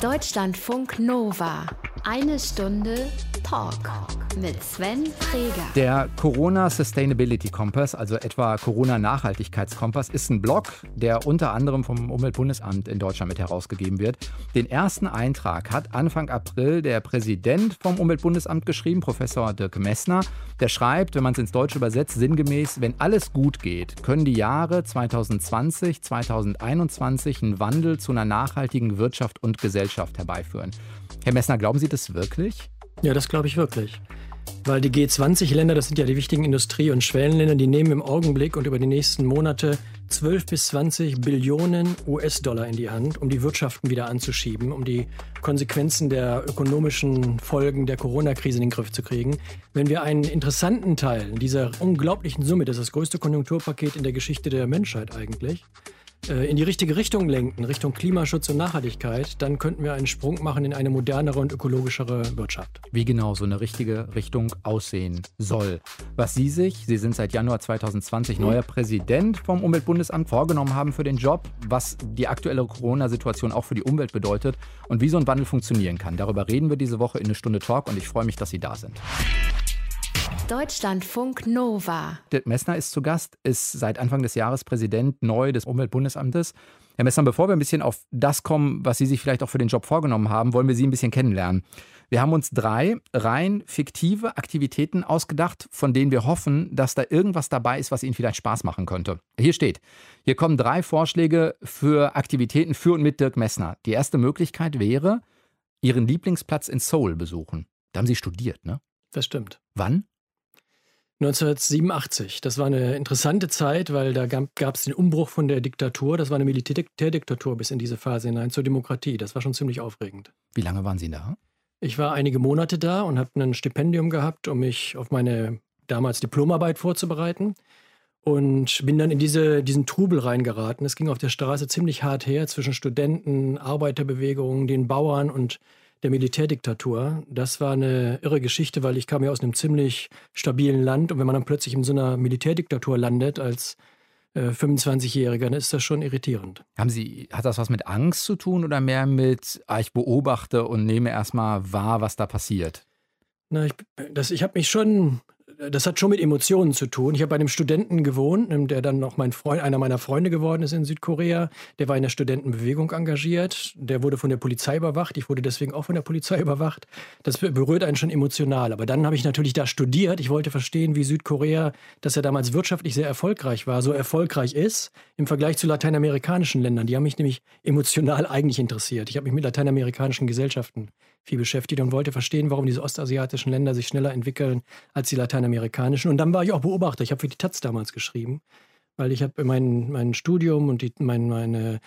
Deutschlandfunk Nova. Eine Stunde Talk mit Sven Freger. Der Corona Sustainability Compass, also etwa Corona Nachhaltigkeitskompass, ist ein Blog, der unter anderem vom Umweltbundesamt in Deutschland mit herausgegeben wird. Den ersten Eintrag hat Anfang April der Präsident vom Umweltbundesamt geschrieben, Professor Dirk Messner. Der schreibt, wenn man es ins Deutsche übersetzt, sinngemäß, wenn alles gut geht, können die Jahre 2020, 2021 einen Wandel zu einer nachhaltigen Wirtschaft und Gesellschaft herbeiführen. Herr Messner, glauben Sie das wirklich? Ja, das glaube ich wirklich. Weil die G20-Länder, das sind ja die wichtigen Industrie- und Schwellenländer, die nehmen im Augenblick und über die nächsten Monate 12 bis 20 Billionen US-Dollar in die Hand, um die Wirtschaften wieder anzuschieben, um die Konsequenzen der ökonomischen Folgen der Corona-Krise in den Griff zu kriegen. Wenn wir einen interessanten Teil dieser unglaublichen Summe, das ist das größte Konjunkturpaket in der Geschichte der Menschheit eigentlich, in die richtige Richtung lenken, Richtung Klimaschutz und Nachhaltigkeit, dann könnten wir einen Sprung machen in eine modernere und ökologischere Wirtschaft. Wie genau so eine richtige Richtung aussehen soll. Was Sie sich, Sie sind seit Januar 2020 neuer Präsident vom Umweltbundesamt, vorgenommen haben für den Job, was die aktuelle Corona-Situation auch für die Umwelt bedeutet und wie so ein Wandel funktionieren kann. Darüber reden wir diese Woche in eine Stunde Talk und ich freue mich, dass Sie da sind. Deutschlandfunk Nova. Dirk Messner ist zu Gast, ist seit Anfang des Jahres Präsident neu des Umweltbundesamtes. Herr Messner, bevor wir ein bisschen auf das kommen, was Sie sich vielleicht auch für den Job vorgenommen haben, wollen wir Sie ein bisschen kennenlernen. Wir haben uns drei rein fiktive Aktivitäten ausgedacht, von denen wir hoffen, dass da irgendwas dabei ist, was Ihnen vielleicht Spaß machen könnte. Hier steht, hier kommen drei Vorschläge für Aktivitäten für und mit Dirk Messner. Die erste Möglichkeit wäre, Ihren Lieblingsplatz in Seoul besuchen. Da haben Sie studiert, ne? Das stimmt. Wann? 1987. Das war eine interessante Zeit, weil da gab es den Umbruch von der Diktatur. Das war eine Militärdiktatur bis in diese Phase hinein zur Demokratie. Das war schon ziemlich aufregend. Wie lange waren Sie da? Ich war einige Monate da und habe ein Stipendium gehabt, um mich auf meine damals Diplomarbeit vorzubereiten. Und bin dann in diese, diesen Trubel reingeraten. Es ging auf der Straße ziemlich hart her zwischen Studenten, Arbeiterbewegungen, den Bauern und der Militärdiktatur. Das war eine irre Geschichte, weil ich kam ja aus einem ziemlich stabilen Land und wenn man dann plötzlich in so einer Militärdiktatur landet als äh, 25-Jähriger, dann ist das schon irritierend. Haben Sie, hat das was mit Angst zu tun oder mehr mit, ah, ich beobachte und nehme erstmal wahr, was da passiert? Na, ich, ich habe mich schon das hat schon mit Emotionen zu tun. Ich habe bei einem Studenten gewohnt, der dann noch mein Freund, einer meiner Freunde geworden ist in Südkorea. Der war in der Studentenbewegung engagiert. Der wurde von der Polizei überwacht. Ich wurde deswegen auch von der Polizei überwacht. Das berührt einen schon emotional. Aber dann habe ich natürlich da studiert. Ich wollte verstehen, wie Südkorea, das ja damals wirtschaftlich sehr erfolgreich war, so erfolgreich ist im Vergleich zu lateinamerikanischen Ländern. Die haben mich nämlich emotional eigentlich interessiert. Ich habe mich mit lateinamerikanischen Gesellschaften viel beschäftigt und wollte verstehen, warum diese ostasiatischen Länder sich schneller entwickeln als die lateinamerikanischen. Und dann war ich auch Beobachter. Ich habe für die Taz damals geschrieben, weil ich habe mein, mein Studium und die, mein, meine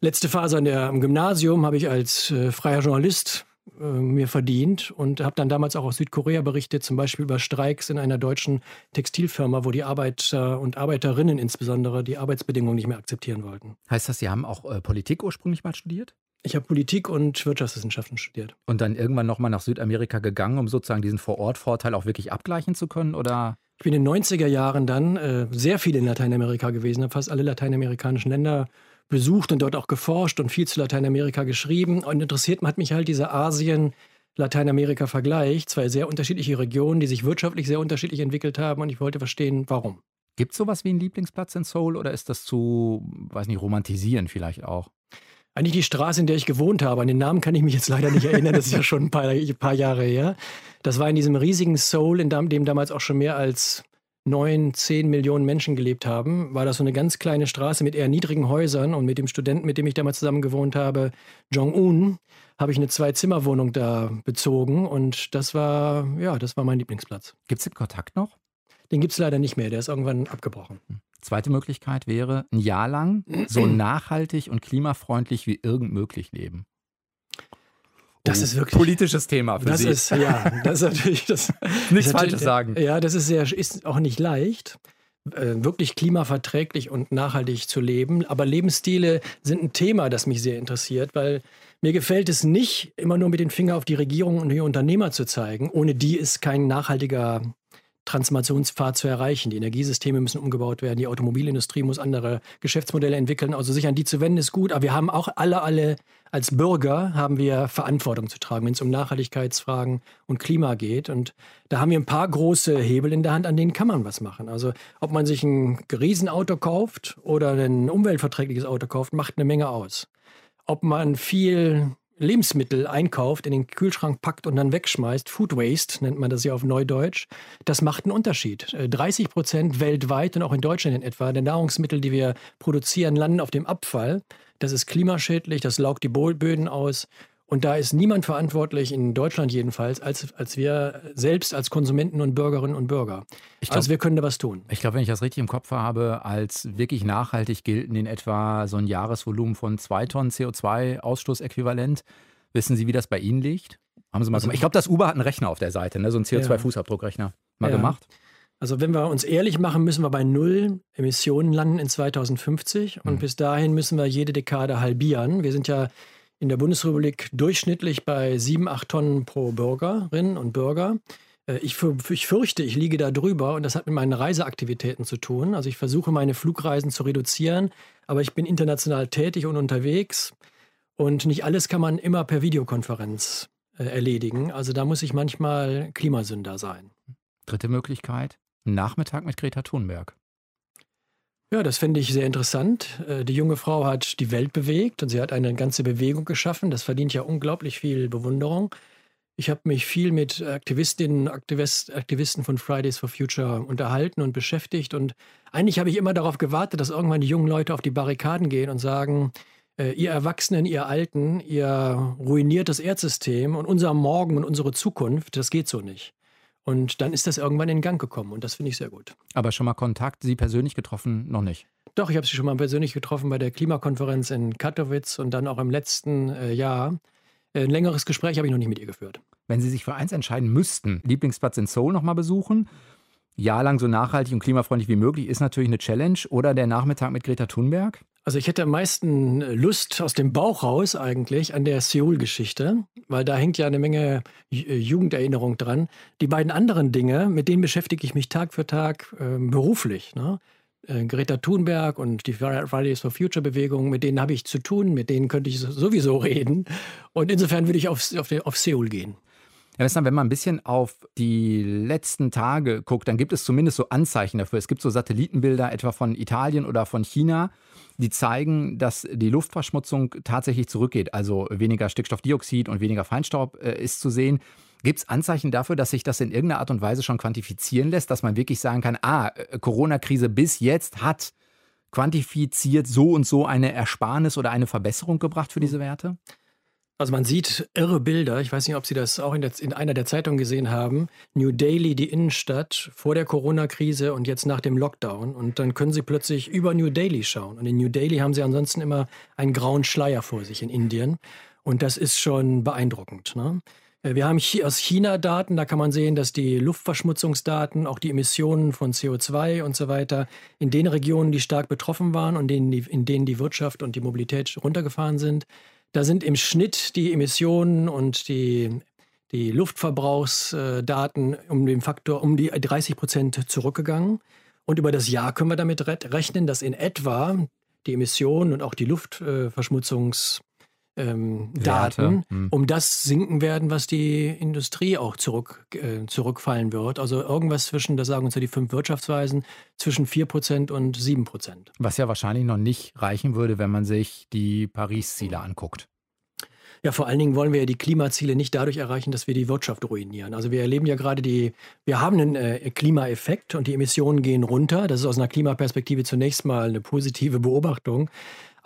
letzte Phase an der, am Gymnasium habe ich als äh, freier Journalist äh, mir verdient und habe dann damals auch aus Südkorea berichtet, zum Beispiel über Streiks in einer deutschen Textilfirma, wo die Arbeiter und Arbeiterinnen insbesondere die Arbeitsbedingungen nicht mehr akzeptieren wollten. Heißt das, Sie haben auch äh, Politik ursprünglich mal studiert? Ich habe Politik und Wirtschaftswissenschaften studiert. Und dann irgendwann nochmal nach Südamerika gegangen, um sozusagen diesen Vorortvorteil auch wirklich abgleichen zu können? Oder? Ich bin in den 90er Jahren dann äh, sehr viel in Lateinamerika gewesen, habe fast alle lateinamerikanischen Länder besucht und dort auch geforscht und viel zu Lateinamerika geschrieben. Und interessiert hat mich halt dieser Asien- Lateinamerika-Vergleich, zwei sehr unterschiedliche Regionen, die sich wirtschaftlich sehr unterschiedlich entwickelt haben und ich wollte verstehen, warum. Gibt es sowas wie einen Lieblingsplatz in Seoul oder ist das zu, weiß nicht, romantisieren vielleicht auch? Eigentlich die Straße, in der ich gewohnt habe. An den Namen kann ich mich jetzt leider nicht erinnern. Das ist ja schon ein paar, ein paar Jahre her. Das war in diesem riesigen Seoul, in dem damals auch schon mehr als neun, zehn Millionen Menschen gelebt haben, war das so eine ganz kleine Straße mit eher niedrigen Häusern. Und mit dem Studenten, mit dem ich damals zusammen gewohnt habe, Jong-un, habe ich eine Zwei-Zimmer-Wohnung da bezogen. Und das war, ja, das war mein Lieblingsplatz. Gibt es den Kontakt noch? Den gibt es leider nicht mehr. Der ist irgendwann abgebrochen. Zweite Möglichkeit wäre, ein Jahr lang so nachhaltig und klimafreundlich wie irgend möglich leben. Das oh, ist wirklich politisches Thema für das Sie. Ist, ja, das ist natürlich das. Nichts Falsches sagen. Ja, das ist sehr, ist auch nicht leicht, äh, wirklich klimaverträglich und nachhaltig zu leben. Aber Lebensstile sind ein Thema, das mich sehr interessiert, weil mir gefällt es nicht, immer nur mit den Finger auf die Regierung und die Unternehmer zu zeigen. Ohne die ist kein nachhaltiger Transformationspfad zu erreichen. Die Energiesysteme müssen umgebaut werden, die Automobilindustrie muss andere Geschäftsmodelle entwickeln. Also sich an die zu wenden ist gut, aber wir haben auch alle, alle als Bürger haben wir Verantwortung zu tragen, wenn es um Nachhaltigkeitsfragen und Klima geht. Und da haben wir ein paar große Hebel in der Hand, an denen kann man was machen. Also ob man sich ein Riesenauto kauft oder ein umweltverträgliches Auto kauft, macht eine Menge aus. Ob man viel Lebensmittel einkauft, in den Kühlschrank packt und dann wegschmeißt, Food Waste nennt man das ja auf Neudeutsch, das macht einen Unterschied. 30 äh, Prozent weltweit und auch in Deutschland in etwa der Nahrungsmittel, die wir produzieren, landen auf dem Abfall. Das ist klimaschädlich, das laugt die Böden aus. Und da ist niemand verantwortlich, in Deutschland jedenfalls, als, als wir selbst als Konsumenten und Bürgerinnen und Bürger. Ich glaub, also wir können da was tun. Ich glaube, wenn ich das richtig im Kopf habe, als wirklich nachhaltig gelten in etwa so ein Jahresvolumen von zwei Tonnen CO2-Ausstoßäquivalent. Wissen Sie, wie das bei Ihnen liegt? Haben Sie mal also, Ich glaube, das Uber hat einen Rechner auf der Seite, ne? so einen CO2-Fußabdruckrechner. Mal ja. gemacht? Also wenn wir uns ehrlich machen, müssen wir bei null Emissionen landen in 2050 und hm. bis dahin müssen wir jede Dekade halbieren. Wir sind ja in der Bundesrepublik durchschnittlich bei 7, 8 Tonnen pro Bürgerin und Bürger. Äh, ich, ich, fürchte, ich liege da drüber und das hat mit meinen Reiseaktivitäten zu tun. Also ich versuche meine Flugreisen zu reduzieren, aber ich bin international tätig und unterwegs und nicht alles kann man immer per Videokonferenz äh, erledigen. Also da muss ich manchmal Klimasünder sein. Dritte Möglichkeit, Nachmittag mit Greta Thunberg. Ja, das finde ich sehr interessant. Äh, die junge Frau hat die Welt bewegt und sie hat eine ganze Bewegung geschaffen. Das verdient ja unglaublich viel Bewunderung. Ich habe mich viel mit Aktivistinnen Aktivist, Aktivisten von Fridays for Future unterhalten und beschäftigt. Und eigentlich habe ich immer darauf gewartet, dass irgendwann die jungen Leute auf die Barrikaden gehen und sagen, äh, ihr Erwachsenen, ihr Alten, ihr ruiniert das Erdsystem und unser Morgen und unsere Zukunft, das geht so nicht. Und dann ist das irgendwann in Gang gekommen und das finde ich sehr gut. Aber schon mal Kontakt, Sie persönlich getroffen, noch nicht? Doch, ich habe Sie schon mal persönlich getroffen bei der Klimakonferenz in Katowice und dann auch im letzten äh, Jahr. Äh, ein längeres Gespräch habe ich noch nicht mit ihr geführt. Wenn Sie sich für eins entscheiden müssten, Lieblingsplatz in Seoul nochmal besuchen, jahrelang so nachhaltig und klimafreundlich wie möglich, ist natürlich eine Challenge. Oder der Nachmittag mit Greta Thunberg? Also ich hätte am meisten Lust aus dem Bauch raus eigentlich an der Seoul-Geschichte, weil da hängt ja eine Menge Jugenderinnerung dran. Die beiden anderen Dinge, mit denen beschäftige ich mich Tag für Tag äh, beruflich. Ne? Äh, Greta Thunberg und die Fridays for Future Bewegung, mit denen habe ich zu tun, mit denen könnte ich sowieso reden. Und insofern würde ich auf, auf, auf Seoul gehen. Ja, wenn man ein bisschen auf die letzten Tage guckt, dann gibt es zumindest so Anzeichen dafür. Es gibt so Satellitenbilder etwa von Italien oder von China, die zeigen, dass die Luftverschmutzung tatsächlich zurückgeht. Also weniger Stickstoffdioxid und weniger Feinstaub äh, ist zu sehen. Gibt es Anzeichen dafür, dass sich das in irgendeiner Art und Weise schon quantifizieren lässt, dass man wirklich sagen kann, ah, äh, Corona-Krise bis jetzt hat quantifiziert so und so eine Ersparnis oder eine Verbesserung gebracht für diese Werte? Also man sieht irre Bilder. Ich weiß nicht, ob Sie das auch in, der, in einer der Zeitungen gesehen haben. New Delhi, die Innenstadt, vor der Corona-Krise und jetzt nach dem Lockdown. Und dann können Sie plötzlich über New Delhi schauen. Und in New Delhi haben Sie ansonsten immer einen grauen Schleier vor sich in Indien. Und das ist schon beeindruckend. Ne? Äh, wir haben aus China Daten, da kann man sehen, dass die Luftverschmutzungsdaten, auch die Emissionen von CO2 und so weiter, in den Regionen, die stark betroffen waren und in denen die Wirtschaft und die Mobilität runtergefahren sind, da sind im Schnitt die Emissionen und die, die Luftverbrauchsdaten um den Faktor um die 30 Prozent zurückgegangen. Und über das Jahr können wir damit rechnen, dass in etwa die Emissionen und auch die Luftverschmutzungs ähm, Daten, hm. um das sinken werden, was die Industrie auch zurück, äh, zurückfallen wird. Also irgendwas zwischen, das sagen uns ja die fünf Wirtschaftsweisen, zwischen 4% und 7%. Was ja wahrscheinlich noch nicht reichen würde, wenn man sich die Paris-Ziele anguckt. Ja, vor allen Dingen wollen wir ja die Klimaziele nicht dadurch erreichen, dass wir die Wirtschaft ruinieren. Also wir erleben ja gerade die, wir haben einen äh, Klimaeffekt und die Emissionen gehen runter. Das ist aus einer Klimaperspektive zunächst mal eine positive Beobachtung.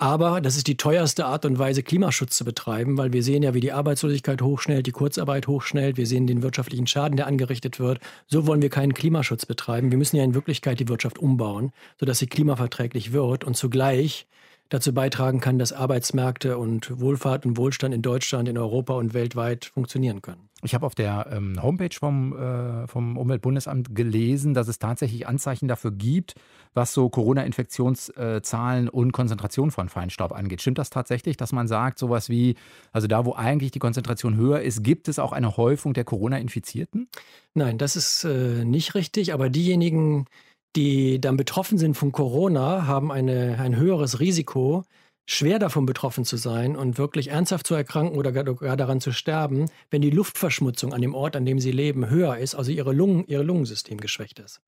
Aber das ist die teuerste Art und Weise, Klimaschutz zu betreiben, weil wir sehen ja, wie die Arbeitslosigkeit hochschnellt, die Kurzarbeit hochschnellt. Wir sehen den wirtschaftlichen Schaden, der angerichtet wird. So wollen wir keinen Klimaschutz betreiben. Wir müssen ja in Wirklichkeit die Wirtschaft umbauen, sodass sie klimaverträglich wird und zugleich dazu beitragen kann, dass Arbeitsmärkte und Wohlfahrt und Wohlstand in Deutschland, in Europa und weltweit funktionieren können. Ich habe auf der ähm, Homepage vom, äh, vom Umweltbundesamt gelesen, dass es tatsächlich Anzeichen dafür gibt, was so Corona-Infektionszahlen und Konzentration von Feinstaub angeht. Stimmt das tatsächlich, dass man sagt, sowas wie, also da, wo eigentlich die Konzentration höher ist, gibt es auch eine Häufung der Corona-Infizierten? Nein, das ist äh, nicht richtig, aber diejenigen, die dann betroffen sind von Corona, haben eine, ein höheres Risiko, schwer davon betroffen zu sein und wirklich ernsthaft zu erkranken oder gar daran zu sterben, wenn die Luftverschmutzung an dem Ort, an dem sie leben, höher ist, also ihre Lungen, ihr Lungensystem geschwächt ist.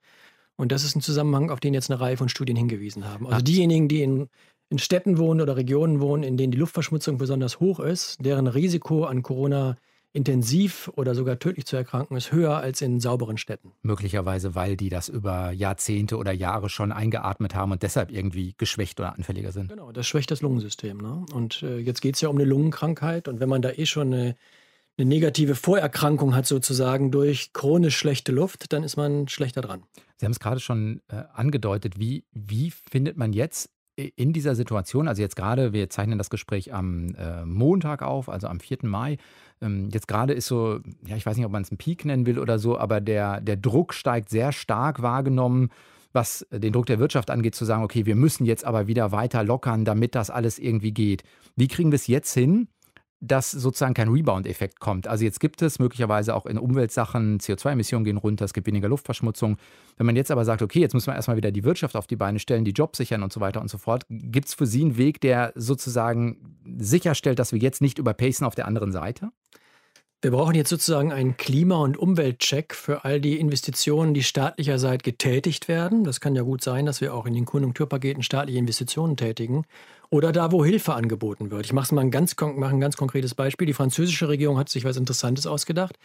Und das ist ein Zusammenhang, auf den jetzt eine Reihe von Studien hingewiesen haben. Also diejenigen, die in, in Städten wohnen oder Regionen wohnen, in denen die Luftverschmutzung besonders hoch ist, deren Risiko an Corona intensiv oder sogar tödlich zu erkranken, ist höher als in sauberen Städten. Möglicherweise, weil die das über Jahrzehnte oder Jahre schon eingeatmet haben und deshalb irgendwie geschwächt oder anfälliger sind. Genau, das schwächt das Lungensystem. Ne? Und äh, jetzt geht es ja um eine Lungenkrankheit und wenn man da eh schon eine, eine negative Vorerkrankung hat sozusagen durch chronisch schlechte Luft, dann ist man schlechter dran. Sie haben es gerade schon äh, angedeutet. Wie, wie findet man jetzt in dieser Situation, also jetzt gerade, wir zeichnen das Gespräch am äh, Montag auf, also am 4. Mai. Ähm, jetzt gerade ist so, ja, ich weiß nicht, ob man es einen Peak nennen will oder so, aber der, der Druck steigt sehr stark wahrgenommen, was den Druck der Wirtschaft angeht, zu sagen, okay, wir müssen jetzt aber wieder weiter lockern, damit das alles irgendwie geht. Wie kriegen wir es jetzt hin? Dass sozusagen kein Rebound-Effekt kommt. Also jetzt gibt es möglicherweise auch in Umweltsachen, CO2-Emissionen gehen runter, es gibt weniger Luftverschmutzung. Wenn man jetzt aber sagt, okay, jetzt müssen wir erstmal wieder die Wirtschaft auf die Beine stellen, die Jobs sichern und so weiter und so fort, gibt es für Sie einen Weg, der sozusagen sicherstellt, dass wir jetzt nicht überpacen auf der anderen Seite? Wir brauchen jetzt sozusagen einen Klima- und Umweltcheck für all die Investitionen, die staatlicherseits getätigt werden. Das kann ja gut sein, dass wir auch in den Konjunkturpaketen staatliche Investitionen tätigen. Oder da, wo Hilfe angeboten wird. Ich mache mal ein ganz, mache ein ganz konkretes Beispiel. Die französische Regierung hat sich was Interessantes ausgedacht.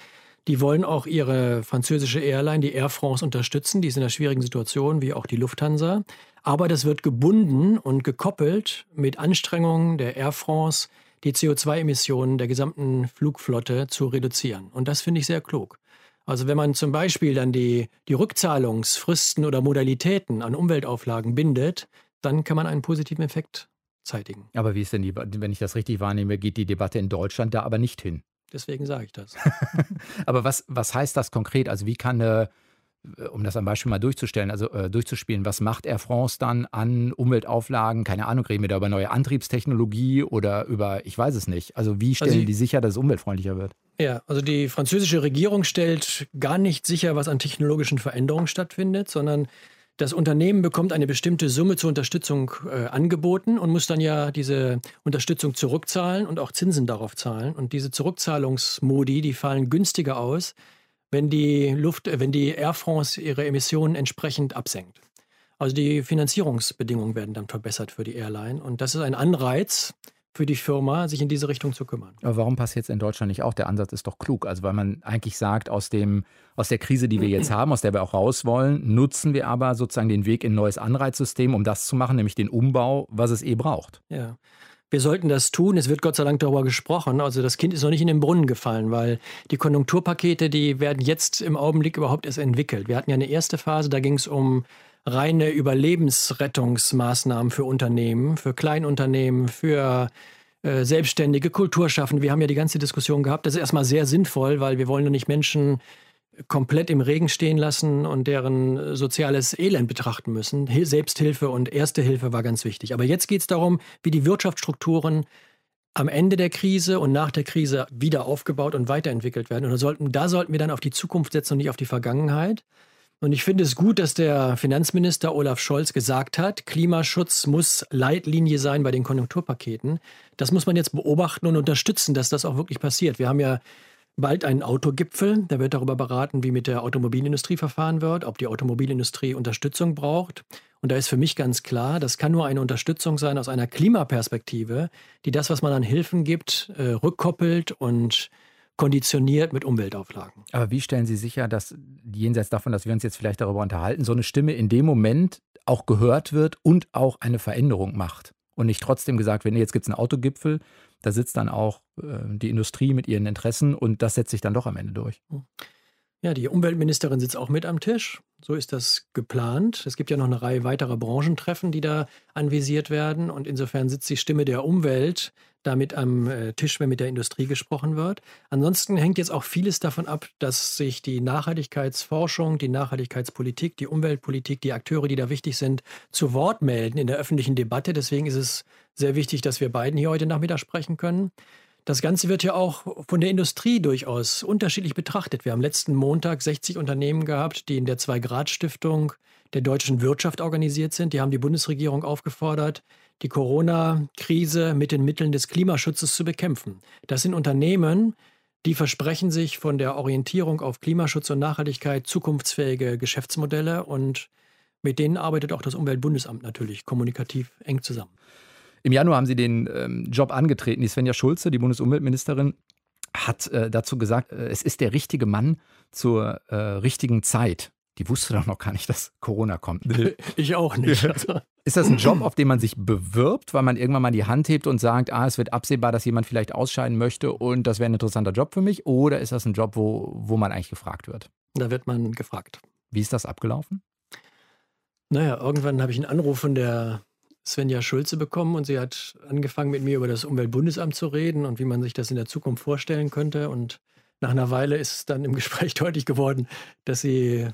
Die wollen auch ihre französische Airline, die Air France, unterstützen. Die ist in einer schwierigen Situation, wie auch die Lufthansa. Aber das wird gebunden und gekoppelt mit Anstrengungen der Air France, die CO2-Emissionen der gesamten Flugflotte zu reduzieren. Und das finde ich sehr klug. Also wenn man zum Beispiel dann die, die Rückzahlungsfristen oder Modalitäten an Umweltauflagen bindet, dann kann man einen positiven Effekt zeitigen. Aber wie ist denn die, wenn ich das richtig wahrnehme, geht die Debatte in Deutschland da aber nicht hin? Deswegen sage ich das. aber was, was heißt das konkret? Also wie kann eine äh, um das am Beispiel mal durchzustellen, also äh, durchzuspielen, was macht Air France dann an Umweltauflagen? Keine Ahnung, reden wir da über neue Antriebstechnologie oder über, ich weiß es nicht. Also wie stellen also, die sicher, dass es umweltfreundlicher wird? Ja, also die französische Regierung stellt gar nicht sicher, was an technologischen Veränderungen stattfindet, sondern das Unternehmen bekommt eine bestimmte Summe zur Unterstützung äh, angeboten und muss dann ja diese Unterstützung zurückzahlen und auch Zinsen darauf zahlen. Und diese Zurückzahlungsmodi, die fallen günstiger aus, wenn die Luft, äh, wenn die Air France ihre Emissionen entsprechend absenkt. Also die Finanzierungsbedingungen werden dann verbessert für die Airline und das ist ein Anreiz für die Firma, sich in diese Richtung zu kümmern. Aber warum passiert es in Deutschland nicht auch? Der Ansatz ist doch klug. Also weil man eigentlich sagt, aus, dem, aus der Krise, die wir jetzt haben, aus der wir auch raus wollen, nutzen wir aber sozusagen den Weg in ein neues Anreizsystem, um das zu machen, nämlich den Umbau, was es eh braucht. Ja wir sollten das tun. Es wird Gott sei Dank darüber gesprochen. Also das Kind ist noch nicht in den Brunnen gefallen, weil die Konjunkturpakete, die werden jetzt im Augenblick überhaupt erst entwickelt. Wir hatten ja eine erste Phase, da ging es um reine Überlebensrettungsmaßnahmen für Unternehmen, für Kleinunternehmen, für äh, Selbstständige, Kulturschaffende. Wir haben ja die ganze Diskussion gehabt. Das ist erstmal sehr sinnvoll, weil wir wollen ja nicht Menschen komplett im Regen stehen lassen und deren soziales Elend betrachten müssen. Selbsthilfe und Erste Hilfe war ganz wichtig. Aber jetzt geht es darum, wie die Wirtschaftsstrukturen am Ende der Krise und nach der Krise wieder aufgebaut und weiterentwickelt werden. Und da sollten, da sollten wir dann auf die Zukunft setzen und nicht auf die Vergangenheit. Und ich finde es gut, dass der Finanzminister Olaf Scholz gesagt hat, Klimaschutz muss Leitlinie sein bei den Konjunkturpaketen. Das muss man jetzt beobachten und unterstützen, dass das auch wirklich passiert. Wir haben ja bald einen Autogipfel. Da wird darüber beraten, wie mit der Automobilindustrie verfahren wird, ob die Automobilindustrie Unterstützung braucht. Und da ist für mich ganz klar, das kann nur eine Unterstützung sein aus einer Klimaperspektive, die das, was man an Hilfen gibt, äh, rückkoppelt und konditioniert mit Umweltauflagen. Aber wie stellen Sie sicher, dass jenseits davon, dass wir uns jetzt vielleicht darüber unterhalten, so eine Stimme in dem Moment auch gehört wird und auch eine Veränderung macht? Und nicht trotzdem gesagt wird, nee, jetzt gibt es einen Autogipfel, da sitzt dann auch äh, die Industrie mit ihren Interessen und das setzt sich dann doch am Ende durch. Ja, die Umweltministerin sitzt auch mit am Tisch. So ist das geplant. Es gibt ja noch eine Reihe weiterer Branchentreffen, die da anvisiert werden. Und insofern sitzt die Stimme der Umwelt damit am äh, Tisch, wenn mit der Industrie gesprochen wird. Ansonsten hängt jetzt auch vieles davon ab, dass sich die Nachhaltigkeitsforschung, die Nachhaltigkeitspolitik, die Umweltpolitik, die Akteure, die da wichtig sind, zu Wort melden in der öffentlichen Debatte. Deswegen ist es sehr wichtig, dass wir beiden hier heute Nachmittag sprechen können. Das Ganze wird ja auch von der Industrie durchaus unterschiedlich betrachtet. Wir haben letzten Montag 60 Unternehmen gehabt, die in der Zwei-Grad-Stiftung der deutschen Wirtschaft organisiert sind. Die haben die Bundesregierung aufgefordert, die Corona-Krise mit den Mitteln des Klimaschutzes zu bekämpfen. Das sind Unternehmen, die versprechen sich von der Orientierung auf Klimaschutz und Nachhaltigkeit zukunftsfähige Geschäftsmodelle und mit denen arbeitet auch das Umweltbundesamt natürlich kommunikativ eng zusammen. Im Januar haben Sie den ähm, Job angetreten. Die Svenja Schulze, die Bundesumweltministerin, hat äh, dazu gesagt, äh, es ist der richtige Mann zur äh, richtigen Zeit. Die wusste doch noch gar nicht, dass Corona kommt. Ich auch nicht. Also. Ist das ein Job, auf den man sich bewirbt, weil man irgendwann mal die Hand hebt und sagt, ah, es wird absehbar, dass jemand vielleicht ausscheiden möchte und das wäre ein interessanter Job für mich? Oder ist das ein Job, wo, wo man eigentlich gefragt wird? Da wird man gefragt. Wie ist das abgelaufen? Naja, irgendwann habe ich einen Anruf von der Svenja Schulze bekommen und sie hat angefangen mit mir über das Umweltbundesamt zu reden und wie man sich das in der Zukunft vorstellen könnte. Und nach einer Weile ist dann im Gespräch deutlich geworden, dass sie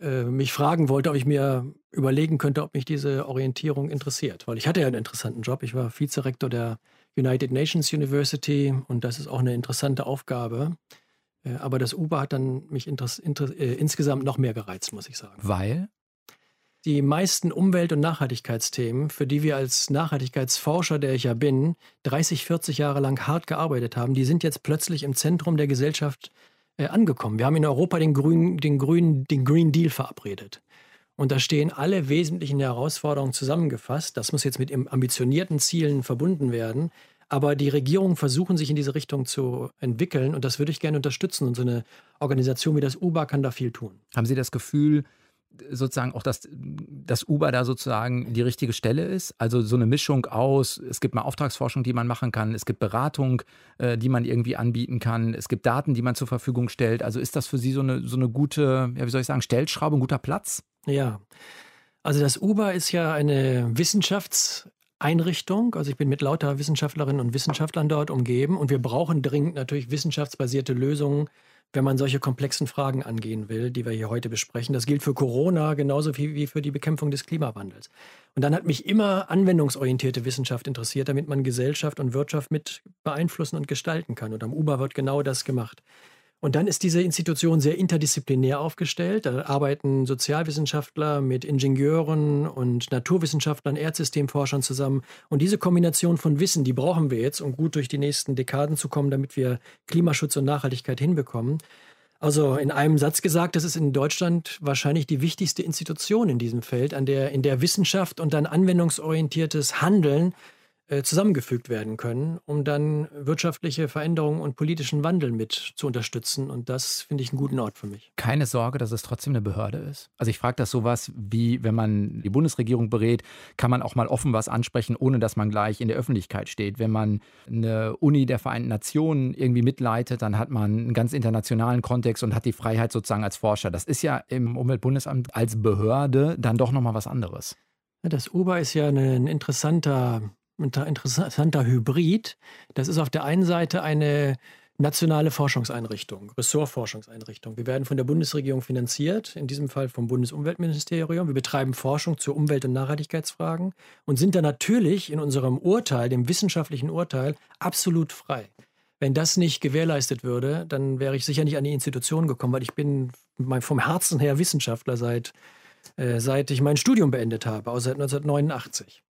äh, mich fragen wollte, ob ich mir überlegen könnte, ob mich diese Orientierung interessiert. Weil ich hatte ja einen interessanten Job. Ich war Vizerektor der United Nations University und das ist auch eine interessante Aufgabe. Äh, aber das Uber hat dann mich äh, insgesamt noch mehr gereizt, muss ich sagen. Weil? Die meisten Umwelt- und Nachhaltigkeitsthemen, für die wir als Nachhaltigkeitsforscher, der ich ja bin, 30, 40 Jahre lang hart gearbeitet haben, die sind jetzt plötzlich im Zentrum der Gesellschaft äh, angekommen. Wir haben in Europa den, Grün, den, Grün, den Green Deal verabredet. Und da stehen alle wesentlichen Herausforderungen zusammengefasst. Das muss jetzt mit ambitionierten Zielen verbunden werden. Aber die Regierungen versuchen sich in diese Richtung zu entwickeln und das würde ich gerne unterstützen. Und so eine Organisation wie das UBA kann da viel tun. Haben Sie das Gefühl, sozusagen auch, dass das Uber da sozusagen die richtige Stelle ist. Also so eine Mischung aus, es gibt mal Auftragsforschung, die man machen kann, es gibt Beratung, äh, die man irgendwie anbieten kann, es gibt Daten, die man zur Verfügung stellt. Also ist das für Sie so eine, so eine gute, ja, wie soll ich sagen, Stellschraube, ein guter Platz? Ja. Also das Uber ist ja eine Wissenschaftseinrichtung. Also ich bin mit lauter Wissenschaftlerinnen und Wissenschaftlern dort umgeben und wir brauchen dringend natürlich wissenschaftsbasierte Lösungen wenn man solche komplexen Fragen angehen will, die wir hier heute besprechen. Das gilt für Corona genauso wie für die Bekämpfung des Klimawandels. Und dann hat mich immer anwendungsorientierte Wissenschaft interessiert, damit man Gesellschaft und Wirtschaft mit beeinflussen und gestalten kann. Und am UBA wird genau das gemacht. Und dann ist diese Institution sehr interdisziplinär aufgestellt. Da arbeiten Sozialwissenschaftler mit Ingenieuren und Naturwissenschaftlern, Erdsystemforschern zusammen. Und diese Kombination von Wissen, die brauchen wir jetzt, um gut durch die nächsten Dekaden zu kommen, damit wir Klimaschutz und Nachhaltigkeit hinbekommen. Also in einem Satz gesagt, das ist in Deutschland wahrscheinlich die wichtigste Institution in diesem Feld, an der in der Wissenschaft und dann anwendungsorientiertes Handeln zusammengefügt werden können, um dann wirtschaftliche Veränderungen und politischen Wandel mit zu unterstützen. Und das finde ich einen guten Ort für mich. Keine Sorge, dass es trotzdem eine Behörde ist. Also ich frage das sowas wie, wenn man die Bundesregierung berät, kann man auch mal offen was ansprechen, ohne dass man gleich in der Öffentlichkeit steht. Wenn man eine Uni der Vereinten Nationen irgendwie mitleitet, dann hat man einen ganz internationalen Kontext und hat die Freiheit sozusagen als Forscher. Das ist ja im Umweltbundesamt als Behörde dann doch nochmal was anderes. Das UBA ist ja ein interessanter interessanter Hybrid. Das ist auf der einen Seite eine nationale Forschungseinrichtung, Ressortforschungseinrichtung. Wir werden von der Bundesregierung finanziert, in diesem Fall vom Bundesumweltministerium. Wir betreiben Forschung zu Umwelt- und Nachhaltigkeitsfragen und sind da natürlich in unserem Urteil, dem wissenschaftlichen Urteil, absolut frei. Wenn das nicht gewährleistet würde, dann wäre ich sicher nicht an die Institution gekommen, weil ich bin vom Herzen her Wissenschaftler seit, äh, seit ich mein Studium beendet habe, also seit 1989.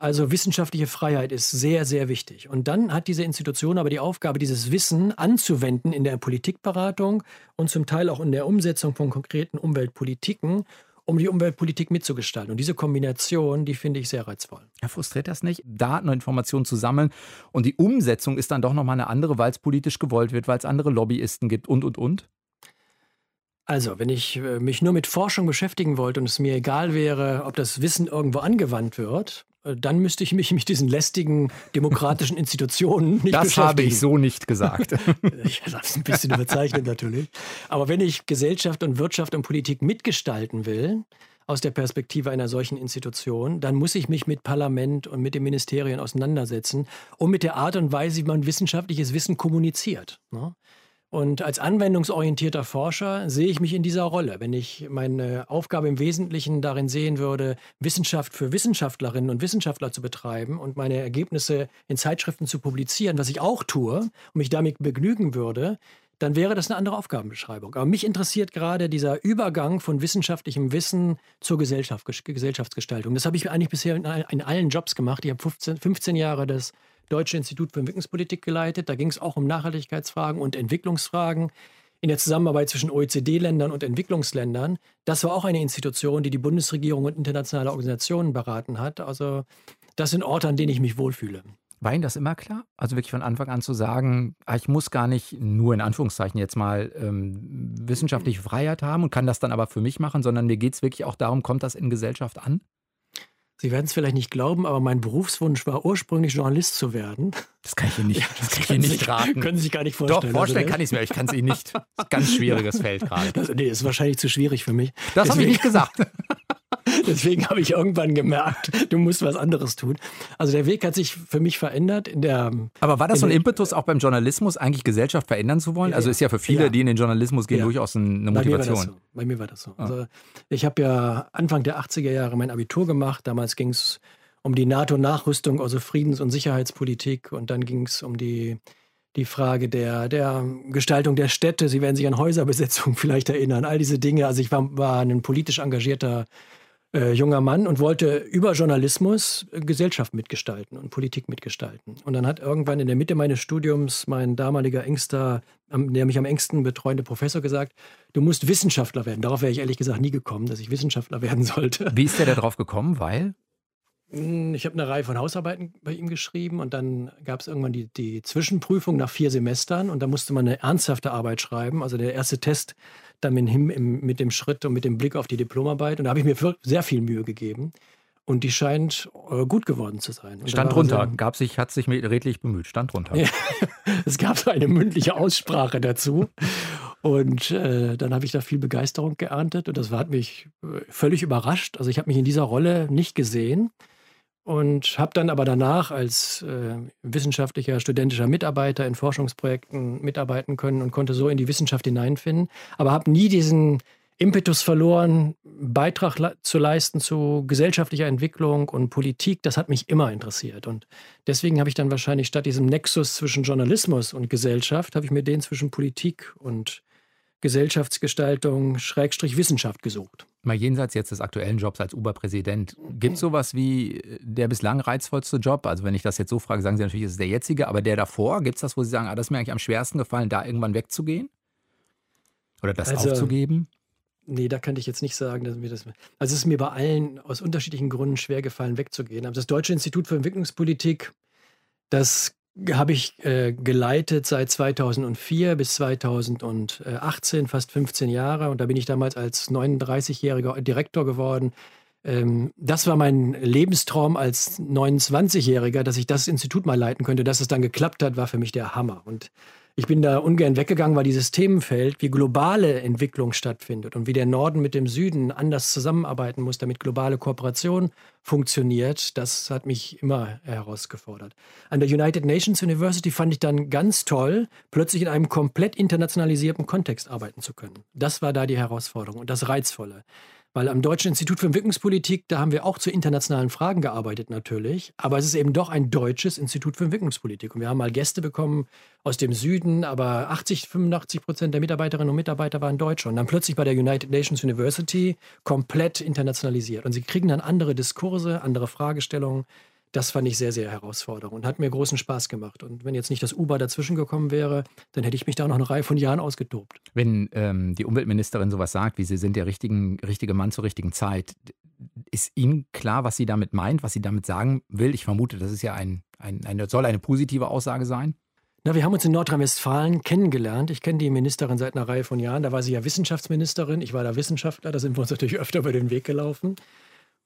Also wissenschaftliche Freiheit ist sehr, sehr wichtig. Und dann hat diese Institution aber die Aufgabe, dieses Wissen anzuwenden in der Politikberatung und zum Teil auch in der Umsetzung von konkreten Umweltpolitiken, um die Umweltpolitik mitzugestalten. Und diese Kombination, die finde ich sehr reizvoll. Ja, frustriert das nicht, Daten und Informationen zu sammeln und die Umsetzung ist dann doch nochmal eine andere, weil es politisch gewollt wird, weil es andere Lobbyisten gibt und, und, und? Also, wenn ich äh, mich nur mit Forschung beschäftigen wollte und es mir egal wäre, ob das Wissen irgendwo angewandt wird, dann müsste ich mich mit diesen lästigen demokratischen Institutionen nicht das beschäftigen. Das habe ich so nicht gesagt. ich habe es ein bisschen überzeichnet natürlich. Aber wenn ich Gesellschaft und Wirtschaft und Politik mitgestalten will, aus der Perspektive einer solchen Institution, dann muss ich mich mit Parlament und mit den Ministerien auseinandersetzen und mit der Art und Weise, wie man wissenschaftliches Wissen kommuniziert. Ne? Und als anwendungsorientierter Forscher sehe ich mich in dieser Rolle. Wenn ich meine Aufgabe im Wesentlichen darin sehen würde, Wissenschaft für Wissenschaftlerinnen und Wissenschaftler zu betreiben und meine Ergebnisse in Zeitschriften zu publizieren, was ich auch tue und mich damit begnügen würde, dann wäre das eine andere Aufgabenbeschreibung. Aber mich interessiert gerade dieser Übergang von wissenschaftlichem Wissen zur Gesellschaft, Gesellschaftsgestaltung. Das habe ich eigentlich bisher in, allen Jobs gemacht. Ich habe 15, 15 Jahre das Deutsche Institut für Entwicklungspolitik geleitet. Da ging es auch um Nachhaltigkeitsfragen und Entwicklungsfragen in der Zusammenarbeit zwischen OECD-Ländern und Entwicklungsländern. Das war auch eine Institution, die die Bundesregierung und internationale Organisationen beraten hat. Also das sind Orte, an denen ich mich wohlfühle. War Ihnen das immer klar? Also wirklich von Anfang an zu sagen, ah, ich muss gar nicht nur in Anführungszeichen jetzt mal ähm, wissenschaftliche Freiheit haben und kann das dann aber für mich machen, sondern mir geht es wirklich auch darum, kommt das in Gesellschaft an? Sie werden es vielleicht nicht glauben, aber mein Berufswunsch war ursprünglich Journalist zu werden. Das kann ich Ihnen nicht, das kann ich Ihnen nicht raten. Können Sie sich gar nicht vorstellen. Doch, vorstellen also, kann ich es mir, ich kann es Ihnen nicht. Das ganz schwieriges Feld gerade. Das, nee, ist wahrscheinlich zu schwierig für mich. Das habe ich nicht gesagt. Deswegen habe ich irgendwann gemerkt, du musst was anderes tun. Also der Weg hat sich für mich verändert. In der, Aber war das so ein Impetus auch beim Journalismus, eigentlich Gesellschaft verändern zu wollen? Ja, also ist ja für viele, ja. die in den Journalismus gehen, ja. durchaus eine Motivation. Bei mir war das so. Bei mir war das so. Also ich habe ja Anfang der 80er Jahre mein Abitur gemacht. Damals ging es um die NATO-Nachrüstung, also Friedens- und Sicherheitspolitik. Und dann ging es um die die Frage der, der Gestaltung der Städte. Sie werden sich an Häuserbesetzung vielleicht erinnern, all diese Dinge. Also ich war, war ein politisch engagierter äh, junger Mann und wollte über Journalismus äh, Gesellschaft mitgestalten und Politik mitgestalten. Und dann hat irgendwann in der Mitte meines Studiums mein damaliger engster, der mich am engsten betreuende Professor gesagt, du musst Wissenschaftler werden. Darauf wäre ich ehrlich gesagt nie gekommen, dass ich Wissenschaftler werden sollte. Wie ist der da drauf gekommen? Weil? Hm, ich habe eine Reihe von Hausarbeiten bei ihm geschrieben und dann gab es irgendwann die, die Zwischenprüfung nach vier Semestern und da musste man eine ernsthafte Arbeit schreiben. Also der erste Test dann mit, ihm, mit dem Schritt und mit dem Blick auf die Diplomarbeit. Und da habe ich mir sehr viel Mühe gegeben. Und die scheint äh, gut geworden zu sein. Und Stand drunter, so, gab sich, hat sich redlich bemüht, stand drunter. Es gab so eine mündliche Aussprache dazu. Und äh, dann habe ich da viel Begeisterung geerntet und das hat mich äh, völlig überrascht. Also ich habe mich in dieser Rolle nicht gesehen und habe dann aber danach als äh, wissenschaftlicher, studentischer Mitarbeiter in Forschungsprojekten mitarbeiten können und konnte so in die Wissenschaft hineinfinden, aber habe nie diesen Impetus verloren, Beitrag le zu leisten zu gesellschaftlicher Entwicklung und Politik. Das hat mich immer interessiert und deswegen habe ich dann wahrscheinlich statt diesem Nexus zwischen Journalismus und Gesellschaft, habe ich mir den zwischen Politik und Gesellschaftsgestaltung, Schrägstrich Wissenschaft gesucht. Mal jenseits jetzt des aktuellen Jobs als Oberpräsident, gibt es sowas wie der bislang reizvollste Job? Also wenn ich das jetzt so frage, sagen Sie natürlich, es ist der jetzige, aber der davor, gibt es das, wo Sie sagen, ah, das ist mir eigentlich am schwersten gefallen, da irgendwann wegzugehen? Oder das also, aufzugeben? Nee, da könnte ich jetzt nicht sagen, dass mir das. Also es ist mir bei allen aus unterschiedlichen Gründen schwer gefallen, wegzugehen. Aber das Deutsche Institut für Entwicklungspolitik, das habe ich äh, geleitet seit 2004 bis 2018, fast 15 Jahre. Und da bin ich damals als 39-jähriger Direktor geworden. Ähm, das war mein Lebenstraum als 29-Jähriger, dass ich das Institut mal leiten könnte. Dass es dann geklappt hat, war für mich der Hammer. Und ich bin da ungern weggegangen, weil dieses Themenfeld, wie globale Entwicklung stattfindet und wie der Norden mit dem Süden anders zusammenarbeiten muss, damit globale Kooperation funktioniert, das hat mich immer herausgefordert. An der United Nations University fand ich dann ganz toll, plötzlich in einem komplett internationalisierten Kontext arbeiten zu können. Das war da die Herausforderung und das Reizvolle. Weil am Deutschen Institut für Entwicklungspolitik, da haben wir auch zu internationalen Fragen gearbeitet natürlich, aber es ist eben doch ein deutsches Institut für Entwicklungspolitik. Und wir haben mal Gäste bekommen aus dem Süden, aber 80, 85 Prozent der Mitarbeiterinnen und Mitarbeiter waren Deutsche. Und dann plötzlich bei der United Nations University komplett internationalisiert. Und sie kriegen dann andere Diskurse, andere Fragestellungen das fand ich sehr, sehr herausfordernd und hat mir großen Spaß gemacht. Und wenn jetzt nicht das Uber dazwischen gekommen wäre, dann hätte ich mich da noch eine Reihe von Jahren ausgetobt. Wenn ähm, die Umweltministerin sowas sagt, wie sie sind der richtigen, richtige Mann zur richtigen Zeit, ist Ihnen klar, was sie damit meint, was sie damit sagen will? Ich vermute, das ist ja ein, ein eine, soll eine positive Aussage sein. Na, wir haben uns in Nordrhein-Westfalen kennengelernt. Ich kenne die Ministerin seit einer Reihe von Jahren. Da war sie ja Wissenschaftsministerin. Ich war da Wissenschaftler. Da sind wir uns natürlich öfter über den Weg gelaufen.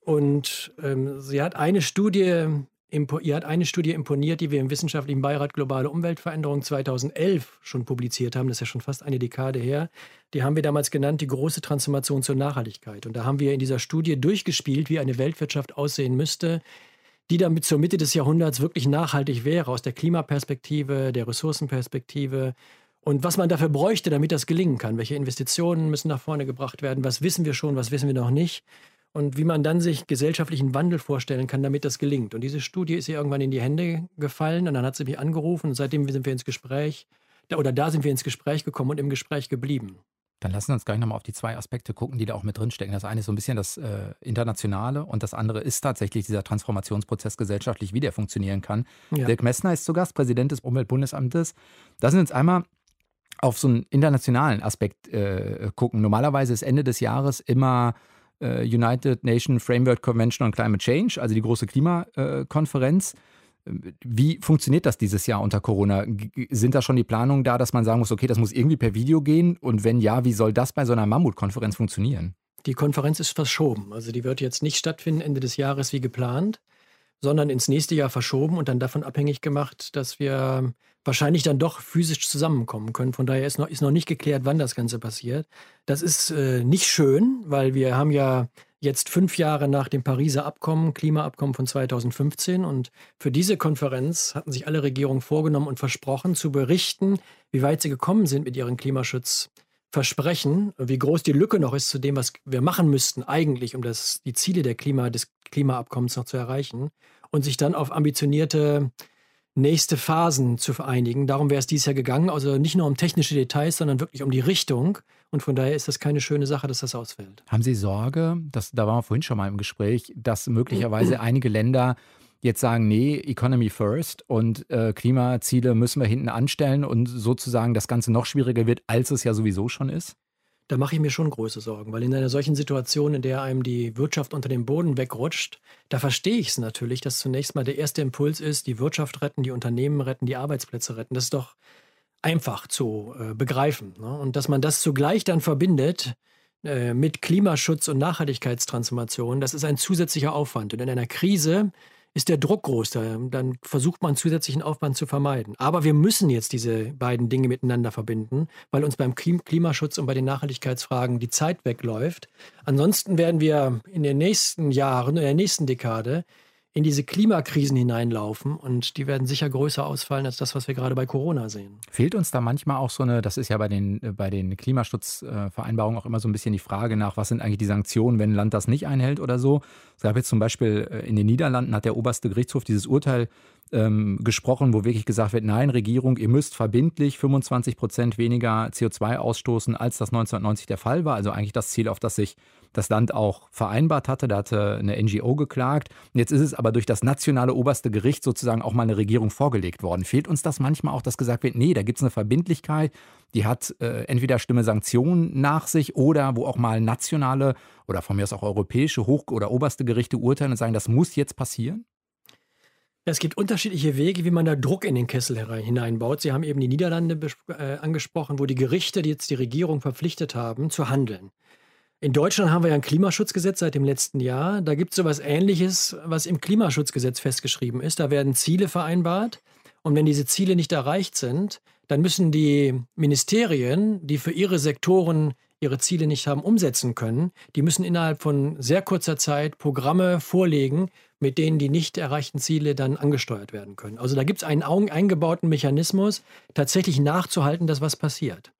Und ähm, sie hat eine Studie Ihr hat eine Studie imponiert, die wir im Wissenschaftlichen Beirat Globale Umweltveränderung 2011 schon publiziert haben. Das ist ja schon fast eine Dekade her. Die haben wir damals genannt, die große Transformation zur Nachhaltigkeit. Und da haben wir in dieser Studie durchgespielt, wie eine Weltwirtschaft aussehen müsste, die damit zur Mitte des Jahrhunderts wirklich nachhaltig wäre, aus der Klimaperspektive, der Ressourcenperspektive. Und was man dafür bräuchte, damit das gelingen kann. Welche Investitionen müssen nach vorne gebracht werden? Was wissen wir schon, was wissen wir noch nicht? Und wie man dann sich gesellschaftlichen Wandel vorstellen kann, damit das gelingt. Und diese Studie ist ihr irgendwann in die Hände gefallen und dann hat sie mich angerufen und seitdem sind wir ins Gespräch, oder da sind wir ins Gespräch gekommen und im Gespräch geblieben. Dann lassen wir uns gleich nochmal auf die zwei Aspekte gucken, die da auch mit drinstecken. Das eine ist so ein bisschen das äh, Internationale und das andere ist tatsächlich dieser Transformationsprozess gesellschaftlich, wie der funktionieren kann. Ja. Dirk Messner ist zu Gast, Präsident des Umweltbundesamtes. Da sind uns einmal auf so einen internationalen Aspekt äh, gucken. Normalerweise ist Ende des Jahres immer United Nation Framework Convention on Climate Change, also die große Klimakonferenz. Wie funktioniert das dieses Jahr unter Corona? Sind da schon die Planungen da, dass man sagen muss, okay, das muss irgendwie per Video gehen? Und wenn ja, wie soll das bei so einer Mammutkonferenz funktionieren? Die Konferenz ist verschoben. Also die wird jetzt nicht stattfinden Ende des Jahres wie geplant, sondern ins nächste Jahr verschoben und dann davon abhängig gemacht, dass wir wahrscheinlich dann doch physisch zusammenkommen können. Von daher ist noch, ist noch nicht geklärt, wann das Ganze passiert. Das ist äh, nicht schön, weil wir haben ja jetzt fünf Jahre nach dem Pariser Abkommen, Klimaabkommen von 2015. Und für diese Konferenz hatten sich alle Regierungen vorgenommen und versprochen, zu berichten, wie weit sie gekommen sind mit ihren Klimaschutzversprechen, wie groß die Lücke noch ist zu dem, was wir machen müssten eigentlich, um das, die Ziele der Klima, des Klimaabkommens noch zu erreichen. Und sich dann auf ambitionierte nächste Phasen zu vereinigen. Darum wäre es dieses Jahr gegangen. Also nicht nur um technische Details, sondern wirklich um die Richtung. Und von daher ist das keine schöne Sache, dass das ausfällt. Haben Sie Sorge, dass, da waren wir vorhin schon mal im Gespräch, dass möglicherweise einige Länder jetzt sagen, nee, Economy first und äh, Klimaziele müssen wir hinten anstellen und sozusagen das Ganze noch schwieriger wird, als es ja sowieso schon ist? Da mache ich mir schon große Sorgen, weil in einer solchen Situation, in der einem die Wirtschaft unter dem Boden wegrutscht, da verstehe ich es natürlich, dass zunächst mal der erste Impuls ist, die Wirtschaft retten, die Unternehmen retten, die Arbeitsplätze retten. Das ist doch einfach zu äh, begreifen. Ne? Und dass man das zugleich dann verbindet äh, mit Klimaschutz und Nachhaltigkeitstransformation, das ist ein zusätzlicher Aufwand. Und in einer Krise ist der Druck groß. Dann versucht man zusätzlichen Aufwand zu vermeiden. Aber wir müssen jetzt diese beiden Dinge miteinander verbinden, weil uns beim Klimaschutz und bei den Nachhaltigkeitsfragen die Zeit wegläuft. Ansonsten werden wir in den nächsten Jahren, in der nächsten Dekade in diese Klimakrisen hineinlaufen und die werden sicher größer ausfallen als das, was wir gerade bei Corona sehen. Fehlt uns da manchmal auch so eine, das ist ja bei den, bei den Klimaschutzvereinbarungen auch immer so ein bisschen die Frage nach, was sind eigentlich die Sanktionen, wenn ein Land das nicht einhält oder so. Es gab jetzt zum Beispiel äh, in den Niederlanden hat der oberste Gerichtshof dieses Urteil ähm, gesprochen, wo wirklich gesagt wird, nein, Regierung, ihr müsst verbindlich 25 Prozent weniger CO2 ausstoßen, als das 1990 der Fall war. Also eigentlich das Ziel, auf das sich das Land auch vereinbart hatte. Da hatte eine NGO geklagt. Jetzt ist es aber durch das nationale oberste Gericht sozusagen auch mal eine Regierung vorgelegt worden. Fehlt uns das manchmal auch, dass gesagt wird, nee, da gibt es eine Verbindlichkeit, die hat äh, entweder schlimme Sanktionen nach sich oder wo auch mal nationale oder von mir aus auch europäische Hoch- oder oberste Gerichte urteilen und sagen, das muss jetzt passieren? Es gibt unterschiedliche Wege, wie man da Druck in den Kessel hineinbaut. Sie haben eben die Niederlande äh, angesprochen, wo die Gerichte die jetzt die Regierung verpflichtet haben, zu handeln. In Deutschland haben wir ja ein Klimaschutzgesetz seit dem letzten Jahr. Da gibt es so etwas Ähnliches, was im Klimaschutzgesetz festgeschrieben ist. Da werden Ziele vereinbart. Und wenn diese Ziele nicht erreicht sind, dann müssen die Ministerien, die für ihre Sektoren ihre Ziele nicht haben umsetzen können, die müssen innerhalb von sehr kurzer Zeit Programme vorlegen, mit denen die nicht erreichten Ziele dann angesteuert werden können. Also da gibt es einen eingebauten Mechanismus, tatsächlich nachzuhalten, dass was passiert.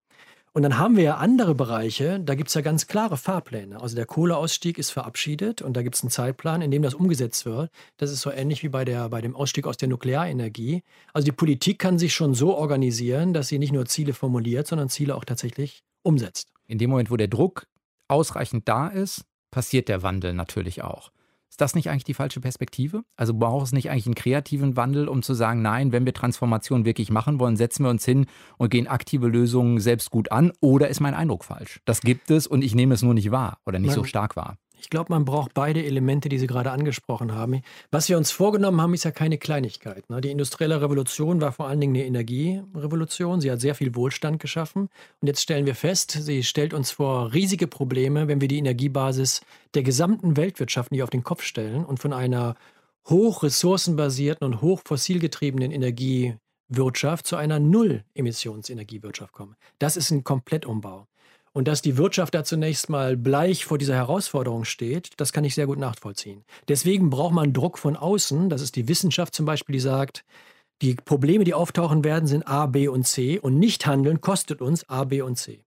Und dann haben wir ja andere Bereiche, da gibt es ja ganz klare Fahrpläne. Also der Kohleausstieg ist verabschiedet und da gibt es einen Zeitplan, in dem das umgesetzt wird. Das ist so ähnlich wie bei, der, bei dem Ausstieg aus der Nuklearenergie. Also die Politik kann sich schon so organisieren, dass sie nicht nur Ziele formuliert, sondern Ziele auch tatsächlich umsetzt. In dem Moment, wo der Druck ausreichend da ist, passiert der Wandel natürlich auch. Ist das nicht eigentlich die falsche Perspektive? Also braucht es nicht eigentlich einen kreativen Wandel, um zu sagen, nein, wenn wir Transformation wirklich machen wollen, setzen wir uns hin und gehen aktive Lösungen selbst gut an? Oder ist mein Eindruck falsch? Das gibt es und ich nehme es nur nicht wahr oder nicht man, so stark wahr. Ich glaube, man braucht beide Elemente, die Sie gerade angesprochen haben. Was wir uns vorgenommen haben, ist ja keine Kleinigkeit. Ne? Die industrielle Revolution war vor allen Dingen eine Energierevolution. Sie hat sehr viel Wohlstand geschaffen. Und jetzt stellen wir fest, sie stellt uns vor riesige Probleme, wenn wir die Energiebasis der gesamten Weltwirtschaft nicht auf den Kopf stellen und von einer hoch ressourcenbasierten und hoch fossilgetriebenen Energiewirtschaft zu einer Null-Emissions-Energiewirtschaft kommen. Das ist ein Komplettumbau. Und dass die Wirtschaft da zunächst mal bleich vor dieser Herausforderung steht, das kann ich sehr gut nachvollziehen. Deswegen braucht man Druck von außen. Das ist die Wissenschaft zum Beispiel, die sagt, die Probleme, die auftauchen werden, sind A, B und C. Und nicht handeln kostet uns A, B und C.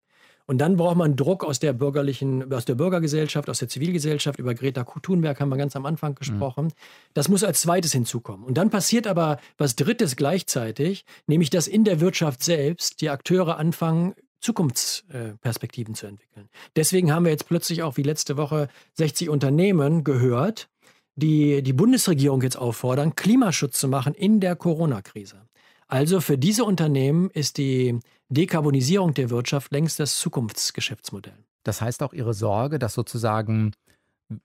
Und dann braucht man Druck aus der bürgerlichen, aus der Bürgergesellschaft, aus der Zivilgesellschaft. Über Greta Thunberg haben wir ganz am Anfang gesprochen. Mhm. Das muss als zweites hinzukommen. Und dann passiert aber was Drittes gleichzeitig, nämlich dass in der Wirtschaft selbst die Akteure anfangen, Zukunftsperspektiven zu entwickeln. Deswegen haben wir jetzt plötzlich auch wie letzte Woche 60 Unternehmen gehört, die die Bundesregierung jetzt auffordern, Klimaschutz zu machen in der Corona-Krise. Also für diese Unternehmen ist die Dekarbonisierung der Wirtschaft längst das Zukunftsgeschäftsmodell. Das heißt auch Ihre Sorge, dass sozusagen,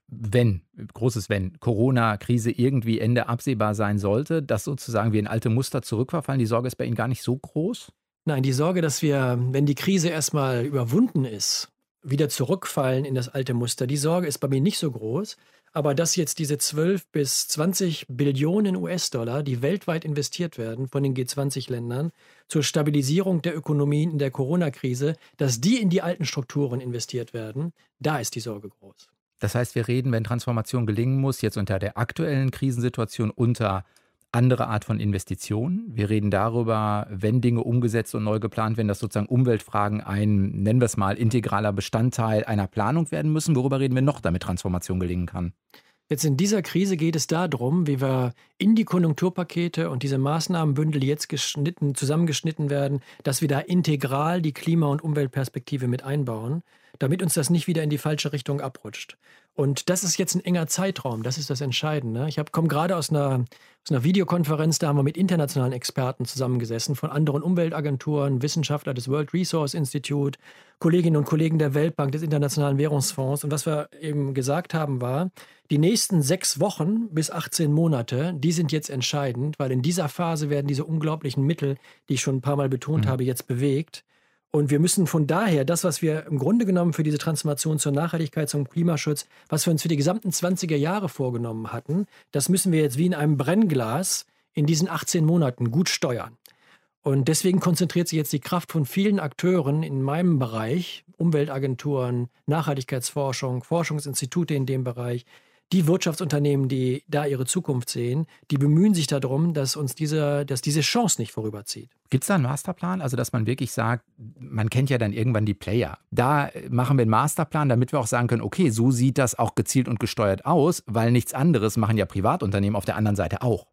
wenn, großes Wenn, Corona-Krise irgendwie Ende absehbar sein sollte, dass sozusagen wir in alte Muster zurückverfallen. Die Sorge ist bei Ihnen gar nicht so groß? Nein, die Sorge, dass wir, wenn die Krise erstmal überwunden ist, wieder zurückfallen in das alte Muster, die Sorge ist bei mir nicht so groß. Aber dass jetzt diese 12 bis 20 Billionen US-Dollar, die weltweit investiert werden von den G20-Ländern zur Stabilisierung der Ökonomien in der Corona-Krise, dass die in die alten Strukturen investiert werden, da ist die Sorge groß. Das heißt, wir reden, wenn Transformation gelingen muss, jetzt unter der aktuellen Krisensituation unter andere Art von Investitionen. Wir reden darüber, wenn Dinge umgesetzt und neu geplant werden, dass sozusagen Umweltfragen ein, nennen wir es mal, integraler Bestandteil einer Planung werden müssen. Worüber reden wir noch, damit Transformation gelingen kann? Jetzt in dieser Krise geht es darum, wie wir in die Konjunkturpakete und diese Maßnahmenbündel, die jetzt geschnitten, zusammengeschnitten werden, dass wir da integral die Klima- und Umweltperspektive mit einbauen, damit uns das nicht wieder in die falsche Richtung abrutscht. Und das ist jetzt ein enger Zeitraum, das ist das Entscheidende. Ich komme gerade aus einer, aus einer Videokonferenz, da haben wir mit internationalen Experten zusammengesessen, von anderen Umweltagenturen, Wissenschaftler des World Resource Institute, Kolleginnen und Kollegen der Weltbank, des Internationalen Währungsfonds. Und was wir eben gesagt haben, war, die nächsten sechs Wochen bis 18 Monate, die sind jetzt entscheidend, weil in dieser Phase werden diese unglaublichen Mittel, die ich schon ein paar Mal betont mhm. habe, jetzt bewegt. Und wir müssen von daher das, was wir im Grunde genommen für diese Transformation zur Nachhaltigkeit, zum Klimaschutz, was wir uns für die gesamten 20er Jahre vorgenommen hatten, das müssen wir jetzt wie in einem Brennglas in diesen 18 Monaten gut steuern. Und deswegen konzentriert sich jetzt die Kraft von vielen Akteuren in meinem Bereich, Umweltagenturen, Nachhaltigkeitsforschung, Forschungsinstitute in dem Bereich, die Wirtschaftsunternehmen, die da ihre Zukunft sehen, die bemühen sich darum, dass uns diese, dass diese Chance nicht vorüberzieht. Gibt es da einen Masterplan? Also, dass man wirklich sagt, man kennt ja dann irgendwann die Player. Da machen wir einen Masterplan, damit wir auch sagen können, okay, so sieht das auch gezielt und gesteuert aus, weil nichts anderes machen ja Privatunternehmen auf der anderen Seite auch.